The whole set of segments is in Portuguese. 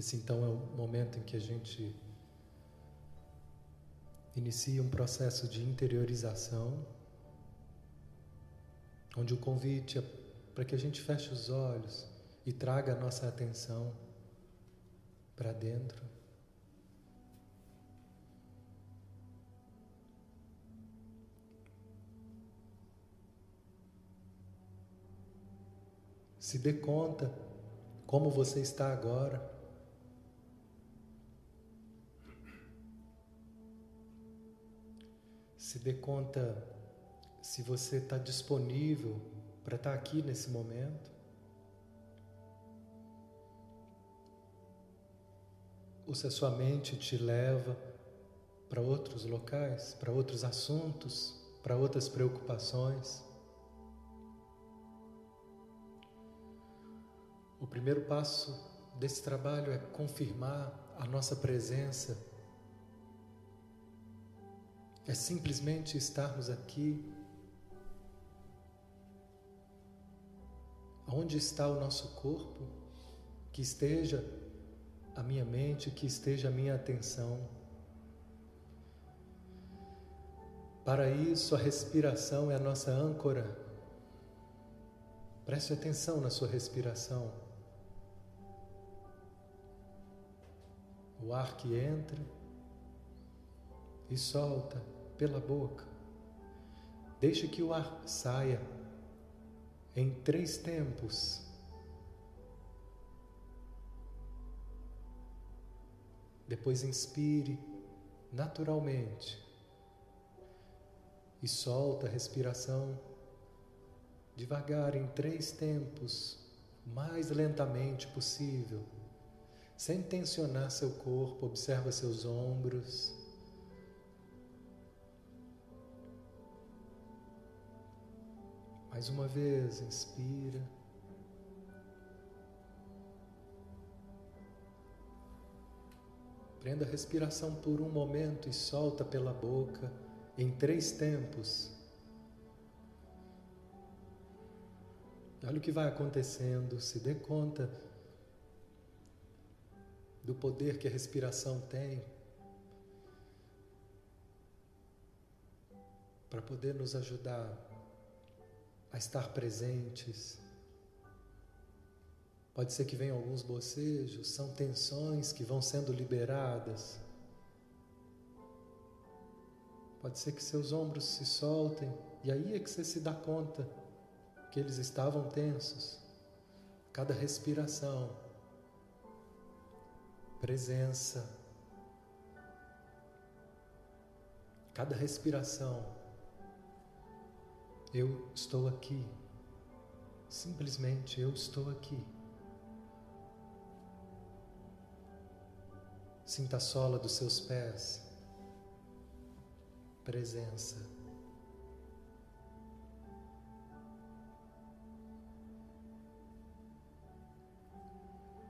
Esse então é o momento em que a gente inicia um processo de interiorização, onde o convite é para que a gente feche os olhos e traga a nossa atenção para dentro. Se dê conta como você está agora. Se dê conta se você está disponível para estar tá aqui nesse momento. Ou se a sua mente te leva para outros locais, para outros assuntos, para outras preocupações. O primeiro passo desse trabalho é confirmar a nossa presença, é simplesmente estarmos aqui. Onde está o nosso corpo? Que esteja a minha mente, que esteja a minha atenção. Para isso, a respiração é a nossa âncora. Preste atenção na sua respiração. o ar que entra e solta pela boca. Deixe que o ar saia em três tempos. Depois inspire naturalmente e solta a respiração devagar em três tempos, mais lentamente possível. Sem tensionar seu corpo, observa seus ombros. Mais uma vez, inspira. Prenda a respiração por um momento e solta pela boca em três tempos. Olha o que vai acontecendo, se dê conta do poder que a respiração tem para poder nos ajudar a estar presentes. Pode ser que venham alguns bocejos, são tensões que vão sendo liberadas. Pode ser que seus ombros se soltem e aí é que você se dá conta que eles estavam tensos. Cada respiração presença. Cada respiração, eu estou aqui. Simplesmente eu estou aqui. Sinta a sola dos seus pés. Presença.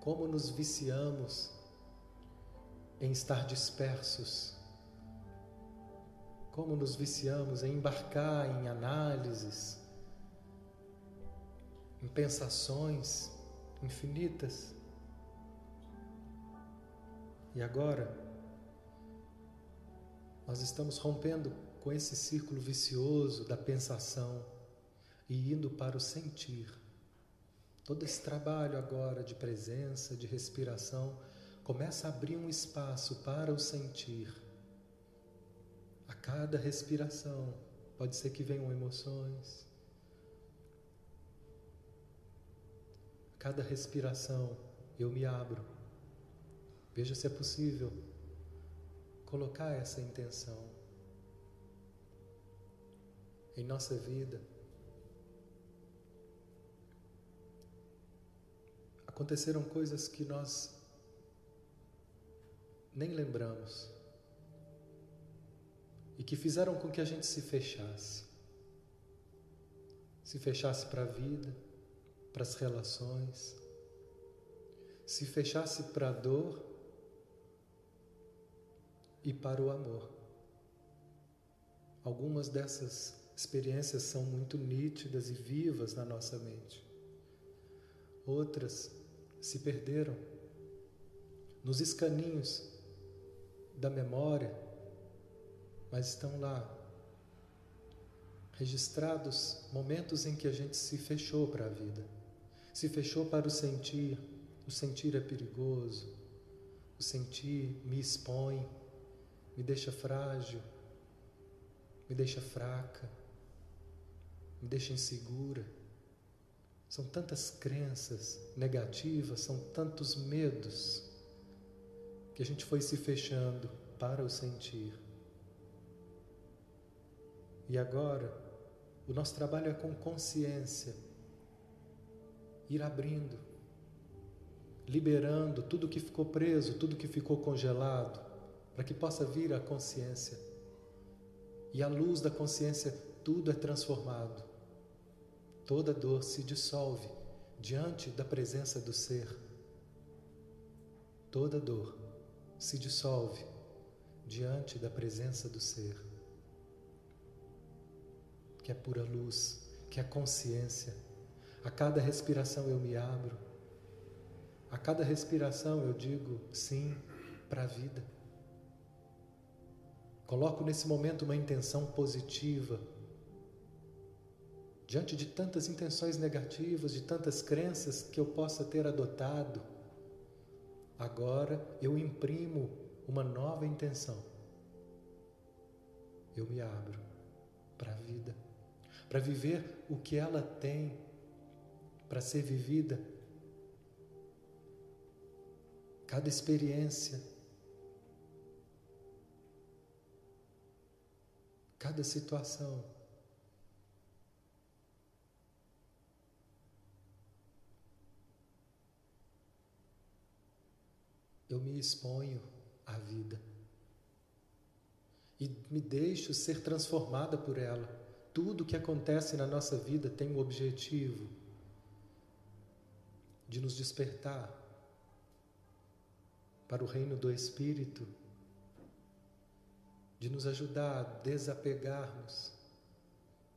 Como nos viciamos em estar dispersos. Como nos viciamos em embarcar em análises, em pensações infinitas. E agora, nós estamos rompendo com esse círculo vicioso da pensação e indo para o sentir. Todo esse trabalho agora de presença, de respiração, começa a abrir um espaço para o sentir. A cada respiração, pode ser que venham emoções. A cada respiração, eu me abro. Veja se é possível colocar essa intenção em nossa vida. Aconteceram coisas que nós nem lembramos e que fizeram com que a gente se fechasse. Se fechasse para a vida, para as relações, se fechasse para a dor e para o amor. Algumas dessas experiências são muito nítidas e vivas na nossa mente. Outras se perderam nos escaninhos da memória, mas estão lá registrados momentos em que a gente se fechou para a vida, se fechou para o sentir. O sentir é perigoso, o sentir me expõe, me deixa frágil, me deixa fraca, me deixa insegura. São tantas crenças negativas, são tantos medos que a gente foi se fechando para o sentir. E agora, o nosso trabalho é com consciência, ir abrindo, liberando tudo que ficou preso, tudo que ficou congelado, para que possa vir a consciência. E à luz da consciência, tudo é transformado. Toda dor se dissolve diante da presença do ser. Toda dor se dissolve diante da presença do ser, que é pura luz, que é consciência. A cada respiração eu me abro, a cada respiração eu digo sim para a vida. Coloco nesse momento uma intenção positiva. Diante de tantas intenções negativas, de tantas crenças que eu possa ter adotado, agora eu imprimo uma nova intenção. Eu me abro para a vida, para viver o que ela tem para ser vivida. Cada experiência cada situação. Eu me exponho à vida e me deixo ser transformada por ela. Tudo que acontece na nossa vida tem o objetivo de nos despertar para o reino do Espírito de nos ajudar a desapegarmos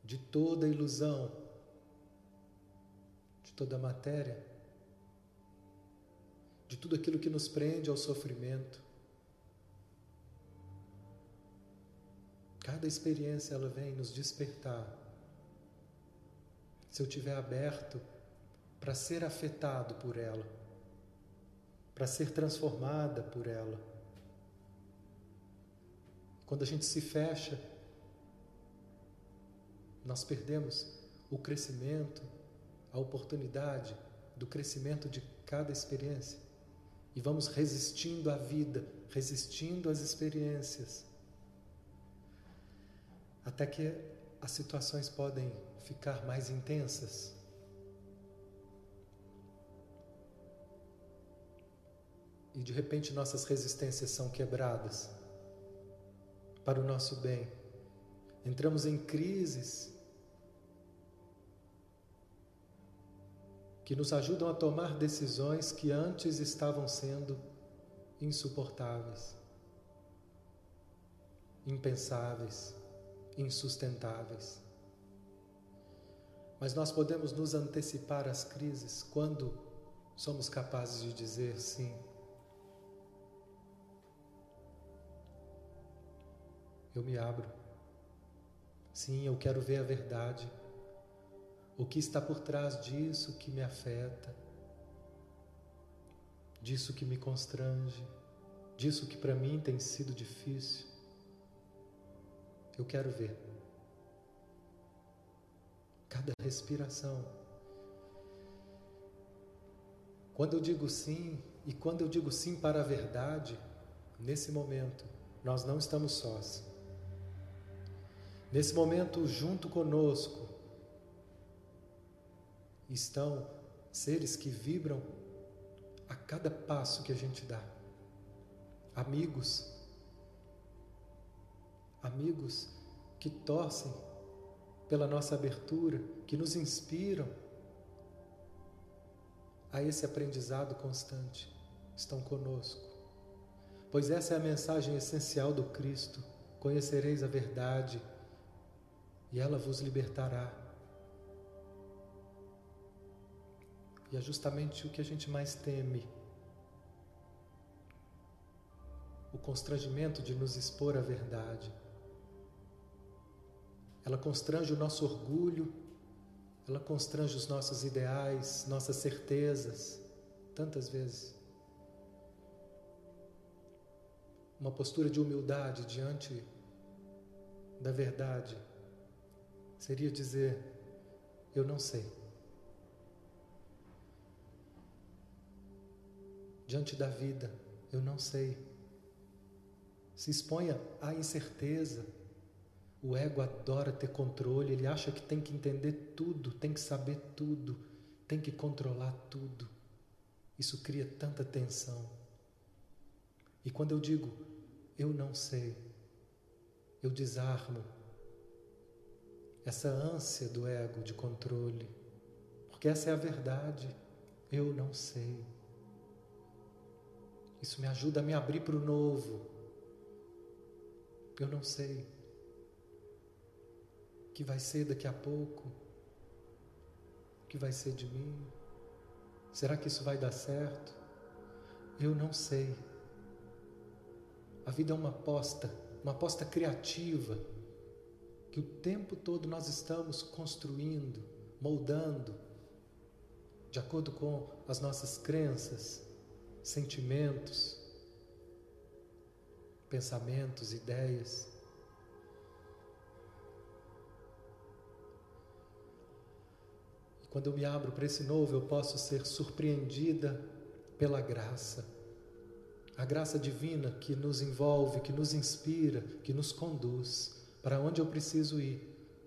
de toda ilusão, de toda matéria, de tudo aquilo que nos prende ao sofrimento. Cada experiência ela vem nos despertar. Se eu tiver aberto para ser afetado por ela, para ser transformada por ela. Quando a gente se fecha, nós perdemos o crescimento, a oportunidade do crescimento de cada experiência. E vamos resistindo à vida, resistindo às experiências. Até que as situações podem ficar mais intensas. E de repente nossas resistências são quebradas para o nosso bem. Entramos em crises que nos ajudam a tomar decisões que antes estavam sendo insuportáveis, impensáveis, insustentáveis. Mas nós podemos nos antecipar às crises quando somos capazes de dizer sim eu me abro. Sim, eu quero ver a verdade. O que está por trás disso que me afeta, disso que me constrange, disso que para mim tem sido difícil. Eu quero ver. Cada respiração. Quando eu digo sim, e quando eu digo sim para a verdade, nesse momento, nós não estamos sós. Nesse momento, junto conosco, estão seres que vibram a cada passo que a gente dá. Amigos, amigos que torcem pela nossa abertura, que nos inspiram a esse aprendizado constante, estão conosco. Pois essa é a mensagem essencial do Cristo: conhecereis a verdade e ela vos libertará. E é justamente o que a gente mais teme o constrangimento de nos expor à verdade. Ela constrange o nosso orgulho, ela constrange os nossos ideais, nossas certezas, tantas vezes. Uma postura de humildade diante da verdade seria dizer: Eu não sei. Diante da vida, eu não sei. Se exponha à incerteza. O ego adora ter controle, ele acha que tem que entender tudo, tem que saber tudo, tem que controlar tudo. Isso cria tanta tensão. E quando eu digo eu não sei, eu desarmo essa ânsia do ego de controle, porque essa é a verdade. Eu não sei. Isso me ajuda a me abrir para o novo. Eu não sei que vai ser daqui a pouco, o que vai ser de mim. Será que isso vai dar certo? Eu não sei. A vida é uma aposta, uma aposta criativa, que o tempo todo nós estamos construindo, moldando, de acordo com as nossas crenças, sentimentos, pensamentos, ideias. Quando eu me abro para esse novo, eu posso ser surpreendida pela graça. A graça divina que nos envolve, que nos inspira, que nos conduz para onde eu preciso ir,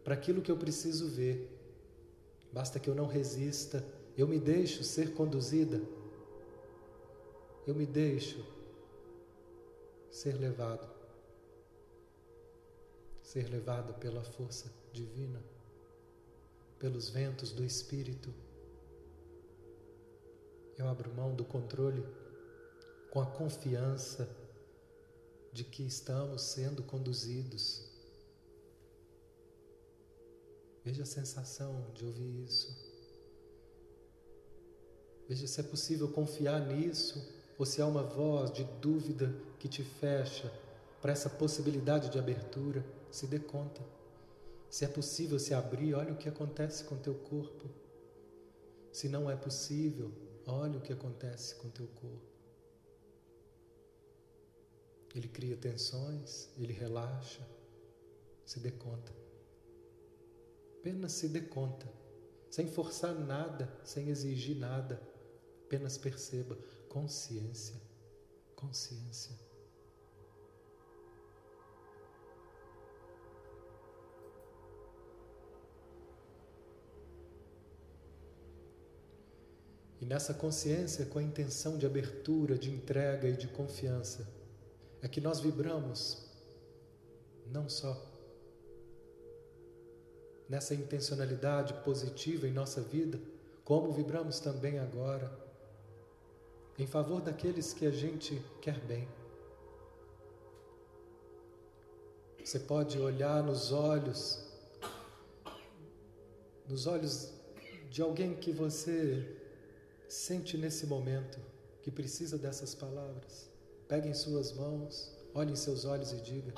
para aquilo que eu preciso ver. Basta que eu não resista, eu me deixo ser conduzida eu me deixo ser levado, ser levado pela força divina, pelos ventos do Espírito. Eu abro mão do controle com a confiança de que estamos sendo conduzidos. Veja a sensação de ouvir isso. Veja se é possível confiar nisso ou se há uma voz de dúvida que te fecha para essa possibilidade de abertura, se dê conta. Se é possível se abrir, olha o que acontece com teu corpo. Se não é possível, olha o que acontece com teu corpo. Ele cria tensões, ele relaxa. Se dê conta. Apenas se dê conta, sem forçar nada, sem exigir nada. Apenas perceba consciência, consciência. E nessa consciência, com a intenção de abertura, de entrega e de confiança, é que nós vibramos não só nessa intencionalidade positiva em nossa vida, como vibramos também agora em favor daqueles que a gente quer bem. Você pode olhar nos olhos, nos olhos de alguém que você sente nesse momento, que precisa dessas palavras. Pegue em suas mãos, olhe em seus olhos e diga: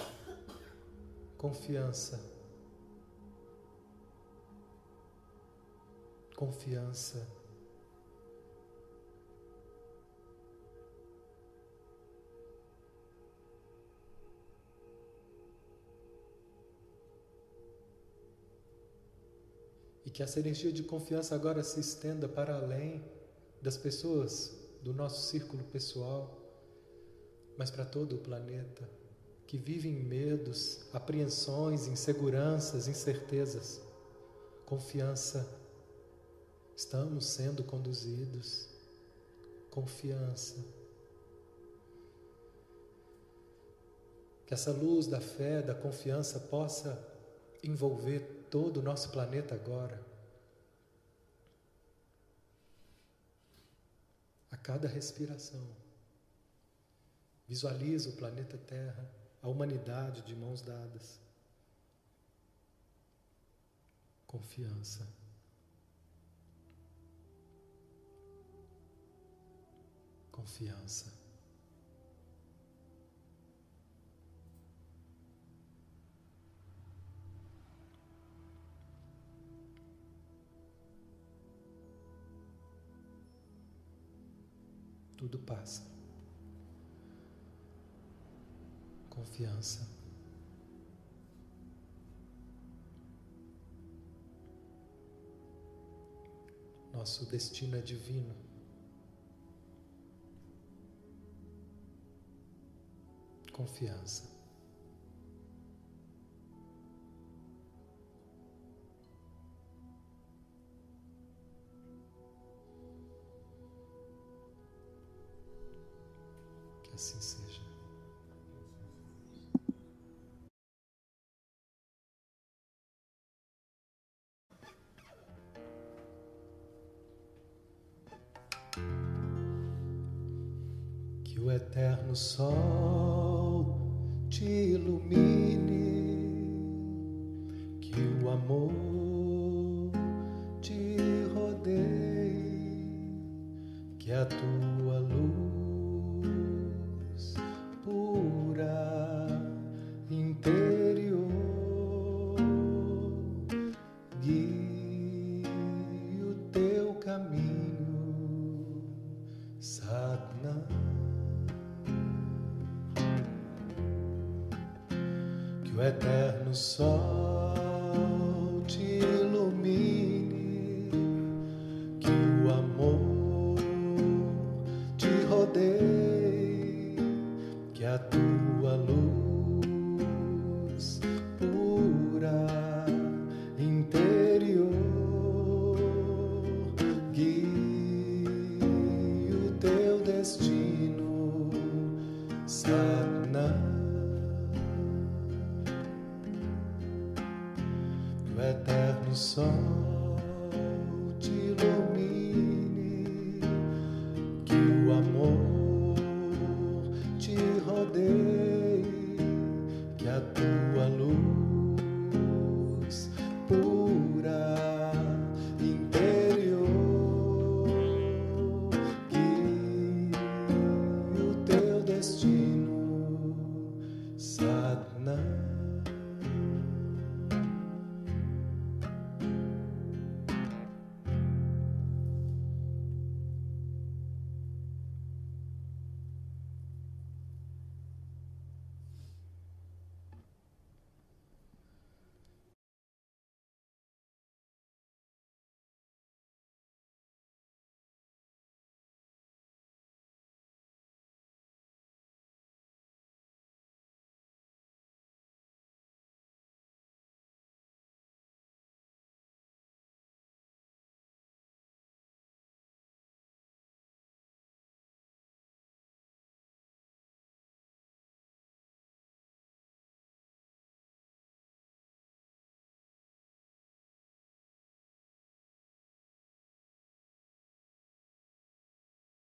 confiança. Confiança E que essa energia de confiança agora se estenda para além das pessoas do nosso círculo pessoal, mas para todo o planeta, que vive em medos, apreensões, inseguranças, incertezas. Confiança. Estamos sendo conduzidos. Confiança. Que essa luz da fé, da confiança possa envolver todo o nosso planeta agora. Cada respiração. Visualiza o planeta Terra, a humanidade de mãos dadas. Confiança. Confiança. Passa. Confiança. Nosso destino é divino. Confiança. Assim seja. Que o eterno sol te ilumine, que o amor te rodeie, que a tua